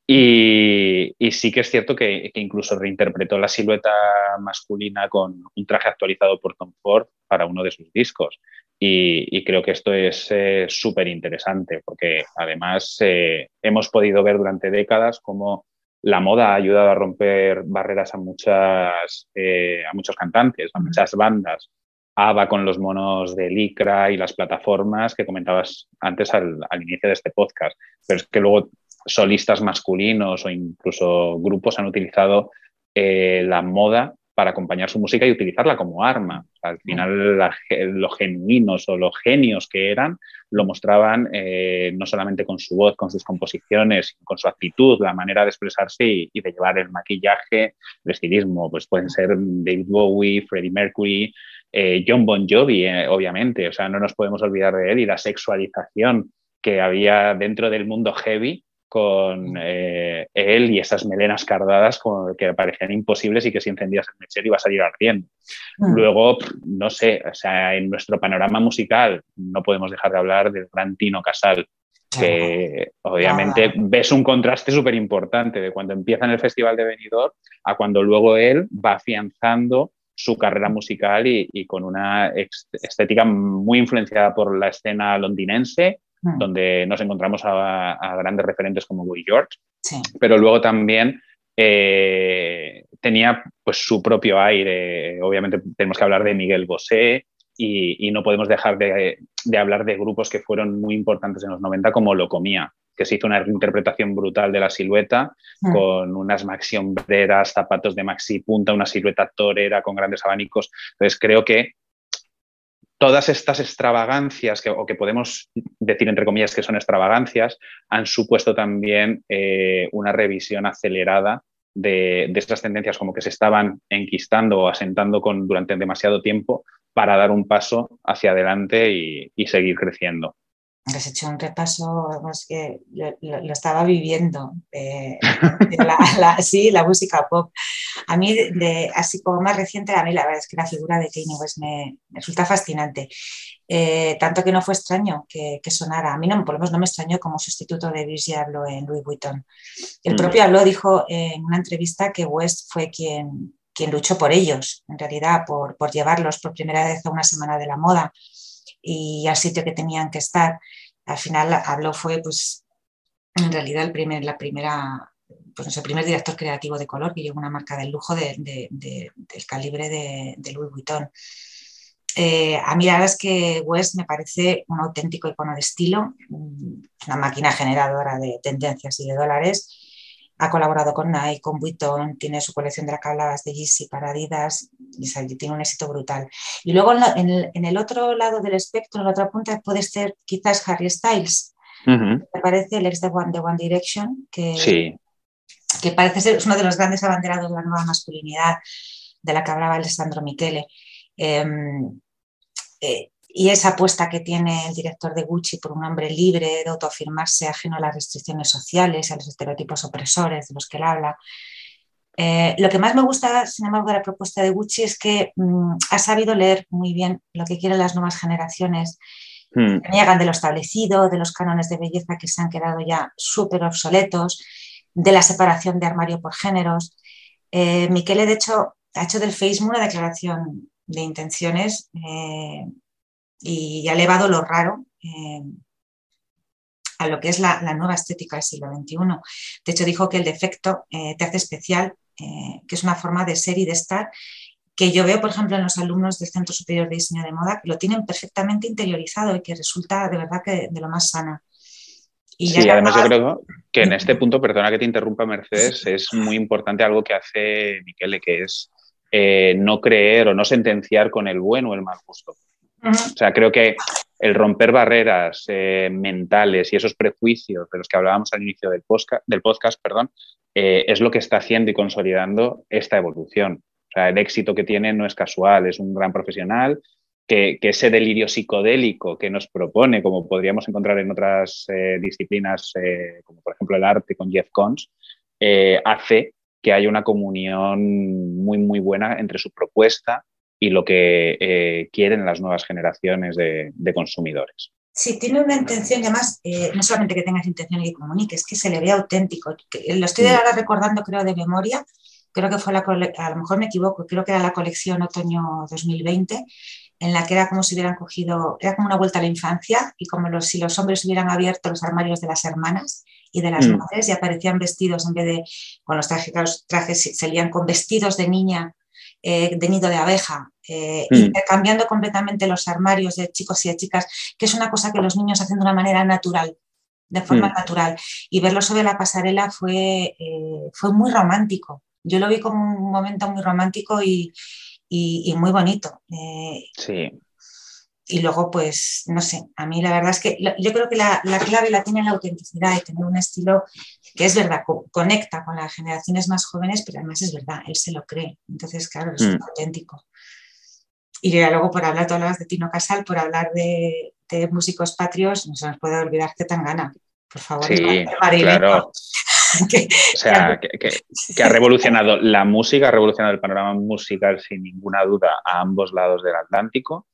C: Y, sí que es cierto que, incluso reinterpretó la silueta masculina con un traje actualizado por Tom Ford para uno de sus discos. Y, creo que esto es eh, súper interesante porque además eh, hemos podido ver durante décadas cómo la moda ha ayudado a romper barreras a, muchas, eh, a muchos cantantes, a muchas bandas. ABBA con los monos de Licra y las plataformas que comentabas antes al, al inicio de este podcast. Pero es que luego solistas masculinos o incluso grupos han utilizado eh, la moda para acompañar su música y utilizarla como arma. Al final, los genuinos o los genios que eran lo mostraban eh, no solamente con su voz, con sus composiciones, con su actitud, la manera de expresarse y, de llevar el maquillaje, el estilismo. Pues pueden ser David Bowie, Freddie Mercury, eh, John Bon Jovi, obviamente. O sea, no nos podemos olvidar de él y la sexualización que había dentro del mundo heavy con eh, él y esas melenas cardadas que parecían imposibles y que si encendías el mechero iba a salir ardiendo. Mm. Luego, no sé, o sea, en nuestro panorama musical no podemos dejar de hablar del gran Tino Casal, que obviamente ves un contraste súper importante de cuando empieza en el Festival de Benidorm a cuando luego él va afianzando su carrera musical y, y con una estética muy influenciada por la escena londinense Hmm. donde nos encontramos a, grandes referentes como Boy George, pero luego también eh, tenía pues su propio aire. Obviamente tenemos que hablar de Miguel Bosé y, no podemos dejar de, hablar de grupos que fueron muy importantes en los 90 como Lo Comía, que se hizo una interpretación brutal de la silueta hmm. con unas maxi hombreras, zapatos de maxi punta, una silueta torera con grandes abanicos. Entonces creo que todas estas extravagancias, que, o que podemos decir entre comillas que son extravagancias, han supuesto también eh, una revisión acelerada de, de, estas tendencias como que se estaban enquistando o asentando con, durante demasiado tiempo para dar un paso hacia adelante y seguir creciendo
B: has hecho un repaso, vamos, que lo, estaba viviendo, [laughs] sí, la música pop. A mí, de, así como más reciente, a mí la verdad es que la figura de Kanye West me, resulta fascinante. Eh, tanto que no fue extraño que, sonara. A mí, no, por lo menos, no me extrañó como sustituto de Virgil Abloh en Louis Vuitton. El mm. propio Abloh dijo en una entrevista que West fue quien, quien luchó por ellos, en realidad, por, por llevarlos por primera vez a una semana de la moda y al sitio que tenían que estar. Al final habló fue pues en realidad el primer, la primera, pues, el primer director creativo de color que llevó una marca del lujo del calibre de, Louis Vuitton. Eh, a mí la es que West me parece un auténtico icono de estilo, una máquina generadora de tendencias y de dólares ha colaborado con Nike, con Vuitton, tiene su colección de la que hablabas de Yeezy para Adidas y tiene un éxito brutal. Y luego en, el, otro lado del espectro, en la otra punta, puede ser quizás Harry Styles. Me parece el ex de One, One Direction, que, que parece ser uno de los grandes abanderados de la nueva masculinidad de la que hablaba Alessandro Michele. Em, eh, y esa apuesta que tiene el director de Gucci por un hombre libre, de autoafirmarse ajeno a las restricciones sociales, a los estereotipos opresores de los que él habla. Eh, lo que más me gusta, sin embargo, de la propuesta de Gucci es que mm, ha sabido leer muy bien lo que quieren las nuevas generaciones, hmm. que niegan de lo establecido, de los cánones de belleza que se han quedado ya súper obsoletos, de la separación de armario por géneros. Eh, Michele, de hecho, ha hecho del Facebook una declaración de intenciones eh, y ha elevado lo raro eh, a lo que es la, nueva estética del siglo XXI. De hecho, dijo que el defecto eh, te hace especial, eh, que es una forma de ser y de estar que yo veo, por ejemplo, en los alumnos del Centro Superior de Diseño de Moda, que lo tienen perfectamente interiorizado y que resulta de verdad que de lo más sana.
C: Y sí, además yo creo que en este punto, perdona que te interrumpa Mercedes, es muy importante algo que hace Miquele, que es eh, no creer o no sentenciar con el buen o el mal gusto. O sea, creo que el romper barreras eh, mentales y esos prejuicios de los que hablábamos al inicio del podcast, del podcast perdón, eh, es lo que está haciendo y consolidando esta evolución. O sea, el éxito que tiene no es casual, es un gran profesional que, ese delirio psicodélico que nos propone, como podríamos encontrar en otras disciplinas, como por ejemplo el arte con Jeff Koons, hace que haya una comunión muy, muy buena entre su propuesta y lo que eh, quieren las nuevas generaciones de, consumidores.
B: Sí, tiene una intención y además, eh, no solamente que tengas intención y que comunique, es que se le ve auténtico. Lo estoy mm. ahora recordando, creo, de memoria, creo que fue la, a lo mejor me equivoco, creo que era la colección otoño 2020, en la que era como si hubieran cogido, era como una vuelta a la infancia y como si los hombres hubieran abierto los armarios de las hermanas y de las mm. madres y aparecían vestidos en vez de con los trajes, trajes salían con vestidos de niña eh, de nido de abeja, eh, mm. cambiando completamente los armarios de chicos y de chicas, que es una cosa que los niños hacen de una manera natural, de forma mm. natural. Y verlo sobre la pasarela fue, eh, fue muy romántico. Yo lo vi como un momento muy romántico y, y, muy bonito.
C: sí
B: y luego, pues, no sé, a mí la verdad es que yo creo que la, clave la tiene la autenticidad y tener un estilo que es verdad, conecta con las generaciones más jóvenes, pero además es verdad, él se lo cree. Entonces, claro, es mm. auténtico. Y luego, por hablar, tú hablabas de Tino Casal, por hablar de, músicos patrios, no se nos puede olvidar que tan gana. Por favor,
C: sí, claro. [laughs] o sea, [laughs] que, ha revolucionado la música, ha revolucionado el panorama musical sin ninguna duda a ambos lados del Atlántico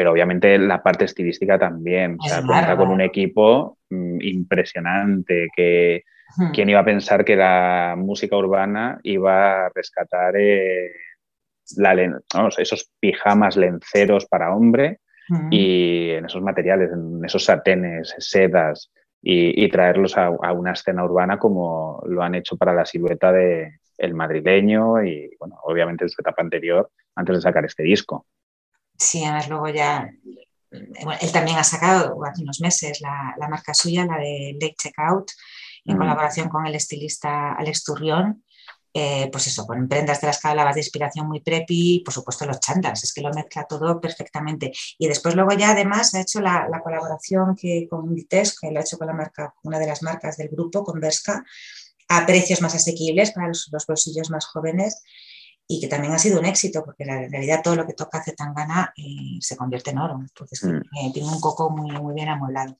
C: pero obviamente la parte estilística también. O sea, cuenta con un equipo mm, impresionante que quién iba a pensar que la música urbana iba a rescatar eh, esos pijamas lenceros para hombre y en esos materiales, en esos satenes, sedas y, traerlos a, una escena urbana como lo han hecho para la silueta de el madrileño y bueno, obviamente en su etapa anterior antes de sacar este disco.
B: Sí, además luego ya, él también ha sacado hace unos meses la, marca suya, la de Late Checkout, en colaboración con el estilista Alex Turrión. Eh, pues eso, con prendas de las que hablabas de inspiración muy preppy, y por supuesto los chandas, es que lo mezcla todo perfectamente. Y después luego ya además ha hecho la, colaboración que, con Vites, que lo ha hecho con la marca, una de las marcas del grupo, con Berska, a precios más asequibles para los bolsillos más jóvenes y que también ha sido un éxito, porque en realidad todo lo que toca Zetangana eh, se convierte en oro. Entonces, mm. eh, tiene un coco muy, muy bien amueblado.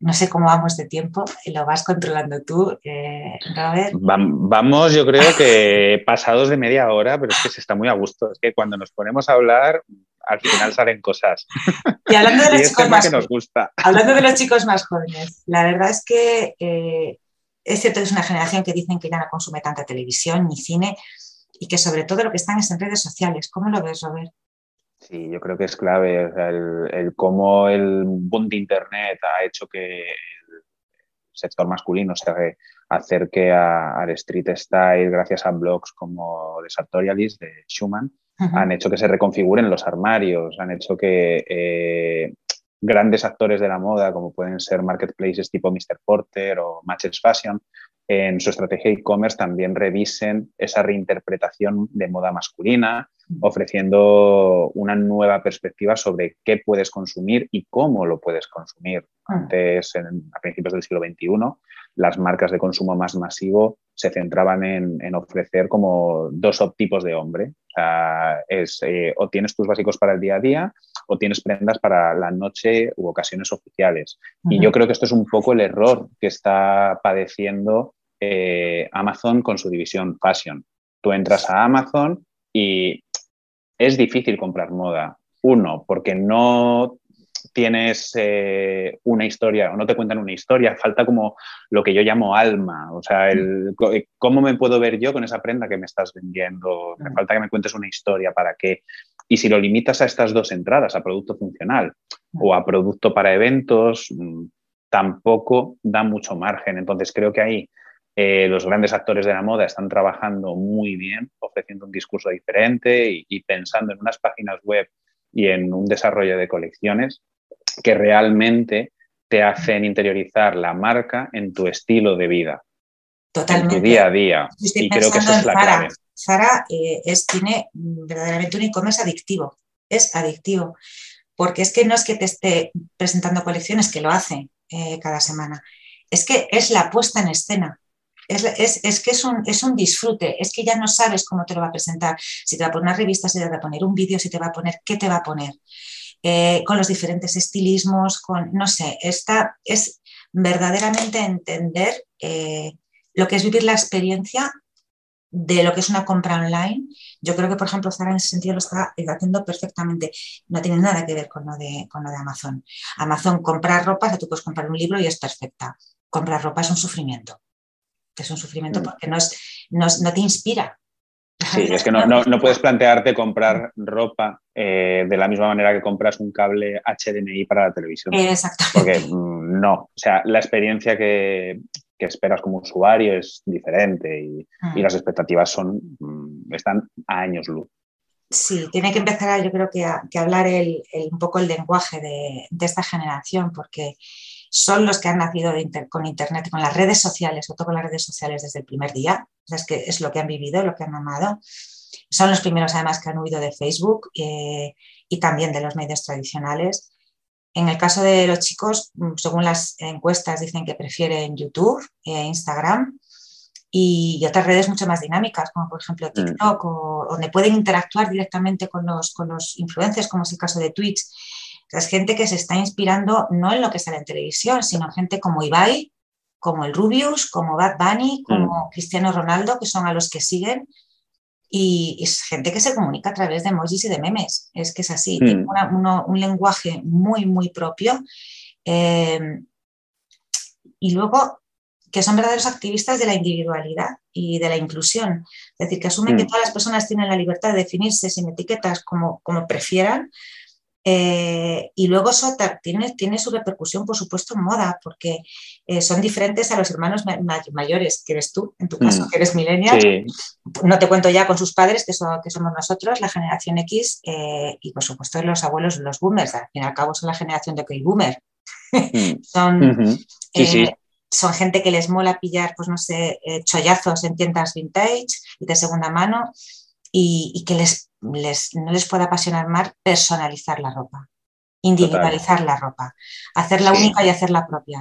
B: No sé cómo vamos de tiempo, lo vas controlando tú, eh, Robert.
C: vamos, yo creo que pasados de media hora, pero es que se está muy a gusto. Es que cuando nos ponemos a hablar, al final salen cosas.
B: Y hablando de [laughs] los chicos más nos gusta. Hablando de los chicos más jóvenes, la verdad es que es cierto que es una generación que dicen que ya no consume tanta televisión ni cine, y que sobre todo lo que están es en redes sociales. ¿Cómo lo ves, Robert?
C: Sí, yo creo que es clave el, cómo el boom de Internet ha hecho que el sector masculino se acerque al street style gracias a blogs como de Sartorialis, de Schumann, han hecho que se reconfiguren los armarios, han hecho que eh, grandes actores de la moda, como pueden ser marketplaces tipo Mr. Porter o Matches Fashion, en su estrategia e-commerce también revisen esa reinterpretación de moda masculina, ofreciendo una nueva perspectiva sobre qué puedes consumir y cómo lo puedes consumir. Antes, a principios del siglo XXI, las marcas de consumo más masivo se centraban en, ofrecer como dos tipos de hombre. O, sea, es, eh, o tienes tus básicos para el día a día o tienes prendas para la noche u ocasiones oficiales. Y yo creo que esto es un poco el error que está padeciendo eh, Amazon con su división Fashion. Tú entras a Amazon y es difícil comprar moda. Uno, porque no tienes eh, una historia o no te cuentan una historia, falta como lo que yo llamo alma, o sea, el, cómo me puedo ver yo con esa prenda que me estás vendiendo, me falta que me cuentes una historia para qué. Y si lo limitas a estas dos entradas, a producto funcional o a producto para eventos, mm, tampoco da mucho margen. Entonces creo que ahí eh, los grandes actores de la moda están trabajando muy bien, ofreciendo un discurso diferente y, pensando en unas páginas web y en un desarrollo de colecciones que realmente te hacen interiorizar la marca en tu estilo de vida,
B: Totalmente.
C: en tu día a día. y creo que esa es la clave.
B: Zara eh, es, tiene verdaderamente un e-commerce adictivo, es adictivo, porque es que no es que te esté presentando colecciones, que lo hace eh, cada semana, es que es la puesta en escena. Es, que es un, es un, disfrute, es que ya no sabes cómo te lo va a presentar, si te va a poner una revista, si te va a poner un vídeo, si te va a poner, qué te va a poner, eh, con los diferentes estilismos, con, no sé, esta es verdaderamente entender lo que es vivir la experiencia de lo que es una compra online. Yo creo que, por ejemplo, Zara en ese sentido lo está haciendo perfectamente. No tiene nada que ver con lo de, con lo de Amazon. Amazon comprar ropa, o tú puedes comprar un libro y es perfecta. Comprar ropa es un sufrimiento. Es un sufrimiento mm. porque no, no, te inspira.
C: Sí, es que no, no, puedes plantearte comprar ropa eh, de la misma manera que compras un cable HDMI para la televisión.
B: Exactamente.
C: Porque mm, no, o sea, la experiencia que, que esperas como usuario es diferente y, mm. las expectativas son, mm, están a años luz.
B: Sí, tiene que empezar, yo creo que a, hablar el, un poco el lenguaje de, esta generación, porque son los que han nacido con Internet, con las redes sociales, o todo con las redes sociales desde el primer día. es que es lo que han vivido, lo que han amado. Son los primeros, además, que han huido de Facebook eh, y también de los medios tradicionales. En el caso de los chicos, mm, según las encuestas, dicen que prefieren YouTube, e Instagram y, otras redes mucho más dinámicas, como por ejemplo mm. TikTok, o, donde pueden interactuar directamente con los, con los influencers, como es el caso de Twitch. Es gente que se está inspirando no en lo que sale en televisión, sino gente como Ibai, como el Rubius, como Bad Bunny, como mm. Cristiano Ronaldo, que son a los que siguen y es gente que se comunica a través de emojis y de memes. Es que es así, tiene hmm. un lenguaje muy, muy propio. Eh, y luego que son verdaderos activistas de la individualidad y de la inclusión. Es decir, que asumen que hmm. todas las personas tienen la libertad de definirse sin etiquetas como, como prefieran, eh, y luego eso tiene, tiene, su repercusión, por supuesto, en moda, porque eh, son diferentes a los hermanos mayores, que eres tú, en tu caso, mm. que eres millennial. No te cuento ya con sus padres, que, que somos nosotros, la generación X, eh, y por supuesto los abuelos, los boomers. Al fin y al cabo son la generación de que boomer. Mm. [laughs] son, son gente que les mola pillar, pues no sé, chollazos en tiendas vintage y de segunda mano y, que les, no les pueda apasionar más personalizar la ropa, individualizar la ropa, hacerla única y hacerla propia,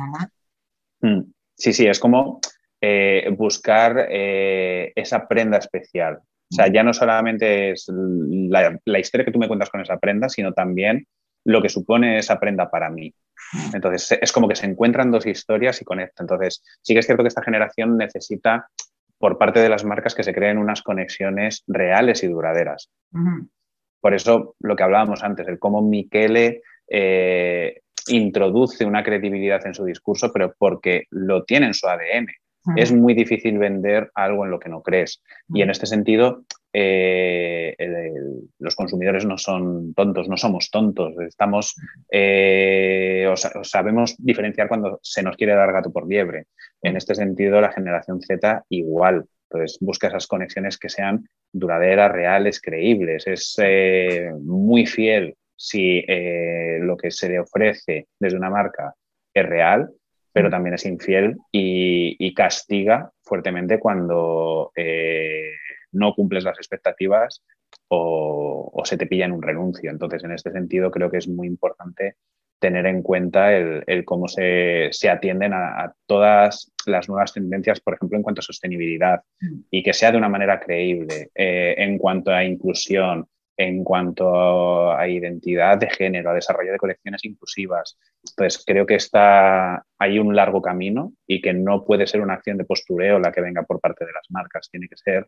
C: mm. Sí, sí, es como eh, buscar eh, esa prenda especial. O sea, mm. ya no solamente es la, la, historia que tú me cuentas con esa prenda, sino también lo que supone esa prenda para mí. Mm. Entonces, es como que se encuentran dos historias y conectan. Entonces, sí que es cierto que esta generación necesita por parte de las marcas que se creen unas conexiones reales y duraderas. Por eso lo que hablábamos antes, el cómo Michele eh, introduce una credibilidad en su discurso, pero porque lo tiene en su ADN. Es muy difícil vender algo en lo que no crees. Y en este sentido, eh, los consumidores no son tontos, no somos tontos. Estamos, eh, sabemos diferenciar cuando se nos quiere dar gato por liebre. En este sentido, la generación Z igual. Entonces, busca esas conexiones que sean duraderas, reales, creíbles. Es eh, muy fiel si lo que se le ofrece desde una marca es real pero también es infiel y, castiga fuertemente cuando eh, no cumples las expectativas o, se te pilla en un renuncio. Entonces, en este sentido, creo que es muy importante tener en cuenta el, cómo se, atienden a, todas las nuevas tendencias, por ejemplo, en cuanto a sostenibilidad, mm. y que sea de una manera creíble, eh, en cuanto a inclusión, en cuanto a identidad de género, a desarrollo de colecciones inclusivas. Entonces, creo que está, hay un largo camino y que no puede ser una acción de postureo la que venga por parte de las marcas. Tiene que ser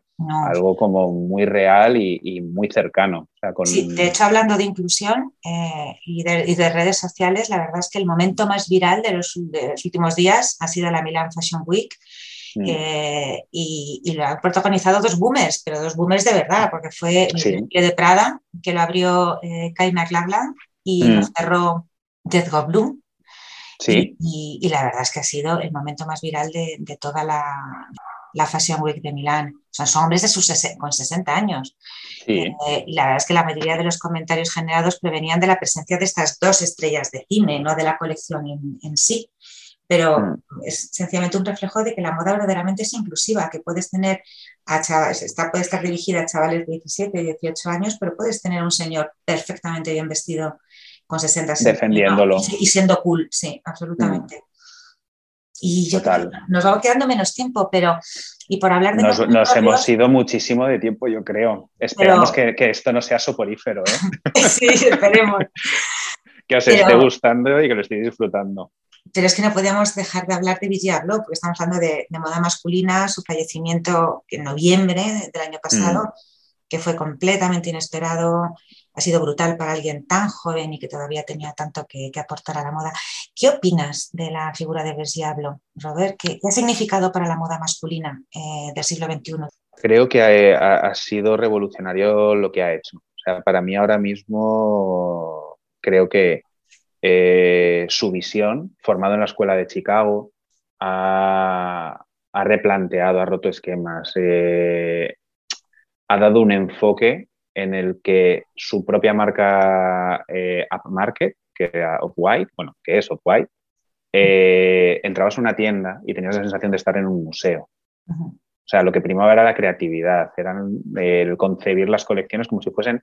C: algo como muy real y, muy cercano.
B: Sí, de hecho, hablando de inclusión eh, y, de, redes sociales, la verdad es que el momento más viral de los, de los últimos días ha sido la Milan Fashion Week Mm. Eh, y, lo han protagonizado dos boomers, pero dos boomers de verdad, porque fue el de Prada, que lo abrió eh, Kai McLachlan y lo mm. cerró Death Go Blue. Y, la verdad es que ha sido el momento más viral de, toda la, la, Fashion Week de Milán. son hombres de sus con 60 años. Eh, y la verdad es que la mayoría de los comentarios generados prevenían de la presencia de estas dos estrellas de cine, no de la colección en, en sí pero mm. es sencillamente un reflejo de que la moda verdaderamente es inclusiva, que puedes tener a chavales, está, puede estar dirigida a chavales de 17, 18 años, pero puedes tener un señor perfectamente bien vestido con 60
C: Defendiéndolo.
B: Y, siendo cool, sí, absolutamente. Mm. Y yo Total. nos va quedando menos tiempo, pero y por hablar de
C: nos, hemos ido muchísimo de tiempo, yo creo. Esperamos que, esto no sea soporífero. ¿eh? [laughs]
B: sí, esperemos. [laughs]
C: que os esté gustando y que lo estéis disfrutando.
B: Pero es que no podíamos dejar de hablar de Virginia porque estamos hablando de, moda masculina, su fallecimiento en noviembre del año pasado, mm. que fue completamente inesperado, ha sido brutal para alguien tan joven y que todavía tenía tanto que, aportar a la moda. ¿Qué opinas de la figura de Bergiablo, Robert? ¿Qué, ha significado para la moda masculina eh, del siglo XXI?
C: Creo que ha, sido revolucionario lo que ha hecho. O sea, para mí ahora mismo creo que eh, su visión, formado en la escuela de Chicago, ha, replanteado, ha roto esquemas, eh, ha dado un enfoque en el que su propia marca eh, Upmarket, que era Off-White, bueno, que es Off-White, eh, entrabas a una tienda y tenías la sensación de estar en un museo. O sea, lo que primaba era la creatividad, era el concebir las colecciones como si fuesen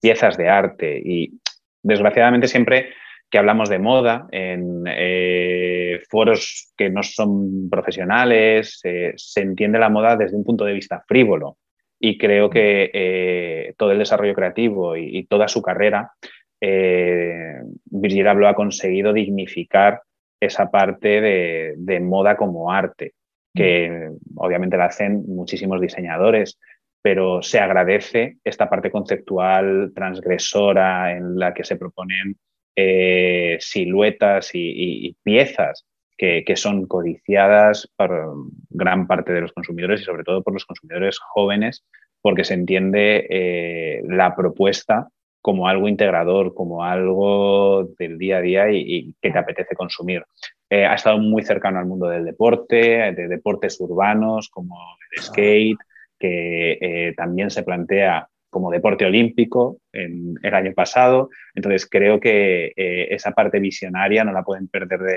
C: piezas de arte. Y desgraciadamente siempre que hablamos de moda en eh, foros que no son profesionales, se entiende la moda desde un punto de vista frívolo. Y creo que eh, todo el desarrollo creativo y, toda su carrera, eh, Virgil Abloh ha conseguido dignificar esa parte de, moda como arte, que obviamente la hacen muchísimos diseñadores, pero se agradece esta parte conceptual transgresora en la que se proponen eh, siluetas y piezas que, son codiciadas por gran parte de los consumidores y sobre todo por los consumidores jóvenes, porque se entiende eh, la propuesta como algo integrador, como algo del día a día y, que te apetece consumir. Eh, ha estado muy cercano al mundo del deporte, de deportes urbanos como el skate, que eh, también se plantea como deporte olímpico en el año pasado. Entonces creo que esa parte visionaria no la pueden perder de,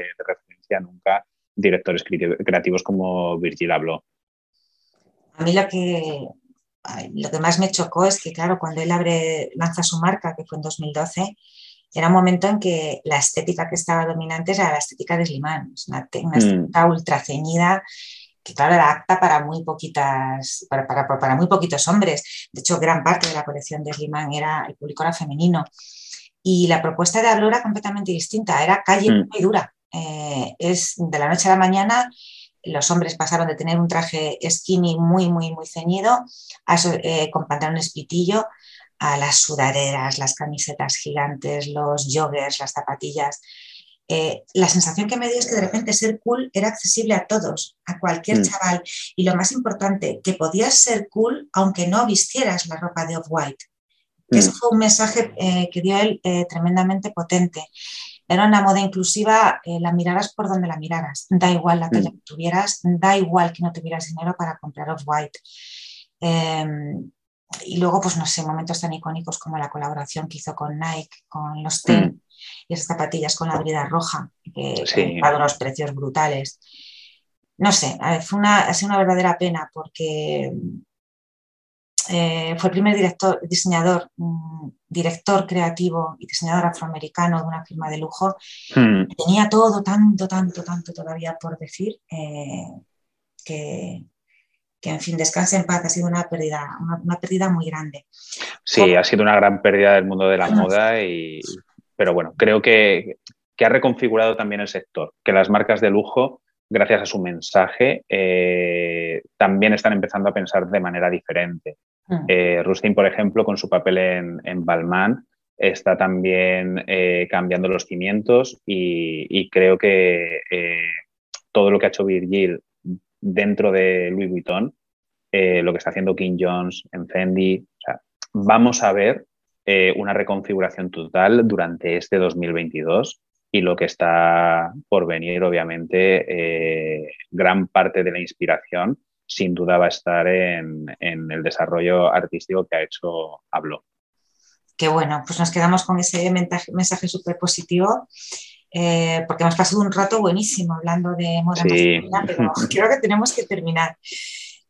C: de nunca directores creativos como Virgil Abloh.
B: A mí lo que, lo que más me chocó es que, claro, cuando él abre, lanza su marca, que fue en 2012, era un momento en que la estética que estaba dominante era la estética de Slimane, una, una mm. estética ultra ceñida que claro era apta para muy poquitas para, para, muy poquitos hombres de hecho gran parte de la colección de Slimane era el público era femenino y la propuesta de Abloh era completamente distinta era calle mm. muy dura eh, es de la noche a la mañana, los hombres pasaron de tener un traje skinny muy, muy, muy ceñido eh, con pantalones pitillo a las sudaderas, las camisetas gigantes, los joggers, las zapatillas. Eh, la sensación que me dio es que de repente ser cool era accesible a todos, a cualquier mm. chaval. Y lo más importante, que podías ser cool aunque no vistieras la ropa de Off-White. Mm. Eso fue un mensaje que dio él tremendamente potente. Era una moda inclusiva, eh, la miraras por donde la miraras. Da igual la talla mm. que tuvieras, da igual que no tuvieras dinero para comprar off-white. Em, y luego, pues no sé, momentos tan icónicos como la colaboración que hizo con Nike, con los Ten mm. Y esas zapatillas con la brida roja, que sí. han unos precios brutales. No sé, fue una, ha sido una verdadera pena porque eh, fue el primer director, diseñador, mm, director creativo y diseñador afroamericano de una firma de lujo. Hmm. Tenía todo, tanto, tanto, tanto todavía por decir eh, que, en fin, descanse en paz. Ha sido una pérdida, una, pérdida muy grande.
C: Sí, ha sido una gran pérdida del mundo de la moda, y, pero bueno, creo que, que ha reconfigurado también el sector, que las marcas de lujo gracias a su mensaje, eh, también están empezando a pensar de manera diferente. Mm. Eh, Rustin, por ejemplo, con su papel en, en Balmain, está también eh, cambiando los cimientos y, creo que eh, todo lo que ha hecho Virgil dentro de Louis Vuitton, lo que está haciendo King Jones en Fendi, vamos a ver una reconfiguración total durante este 2022 y lo que está por venir, obviamente, gran parte de la inspiración sin duda va a estar en, el desarrollo artístico que ha hecho Hablo.
B: Qué bueno, pues nos quedamos con ese mensaje, súper positivo eh, porque hemos pasado un rato buenísimo hablando de moda
C: Sí.
B: masculina, pero [laughs] creo que tenemos que terminar.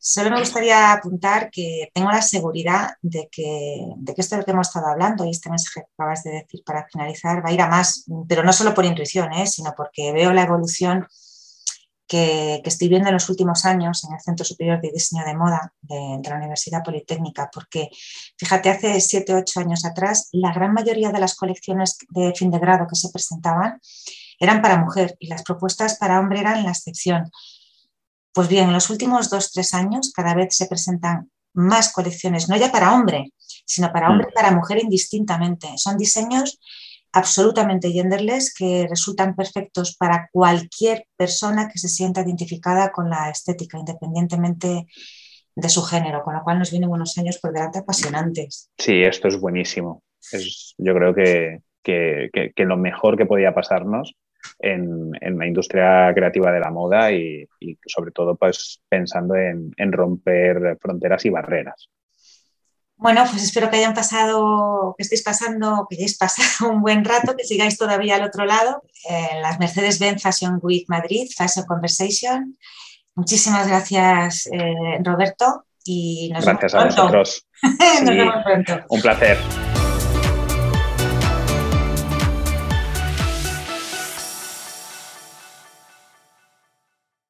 B: Solo me gustaría apuntar que tengo la seguridad de que, de que esto de lo que hemos estado hablando y este mensaje que acabas de decir para finalizar va a ir a más, pero no solo por intuición, ¿eh? sino porque veo la evolución que, estoy viendo en los últimos años en el Centro Superior de Diseño de Moda de, la Universidad Politécnica, porque fíjate, hace 7 o 8 años atrás, la gran mayoría de las colecciones de fin de grado que se presentaban eran para mujer y las propuestas para hombre eran la excepción. Pues bien, en los últimos dos, tres años cada vez se presentan más colecciones, no ya para hombre, sino para hombre y para mujer indistintamente. Son diseños absolutamente genderless que resultan perfectos para cualquier persona que se sienta identificada con la estética, independientemente de su género, con lo cual nos vienen unos años por delante apasionantes.
C: Sí, esto es buenísimo. Es, yo creo que, que, que, que, lo mejor que podía pasarnos en, en, la industria creativa de la moda y, y sobre todo pues, pensando en, en, romper fronteras y barreras.
B: Bueno, pues espero que hayan pasado, que estéis pasando, que hayáis pasado un buen rato, que sigáis todavía al otro lado, en las Mercedes-Benz Fashion Week Madrid, Fashion Conversation. Muchísimas gracias, eh, Roberto. Y nos
C: gracias
B: vemos
C: a vosotros. [laughs]
B: nos
C: sí,
B: vemos pronto.
C: Un placer.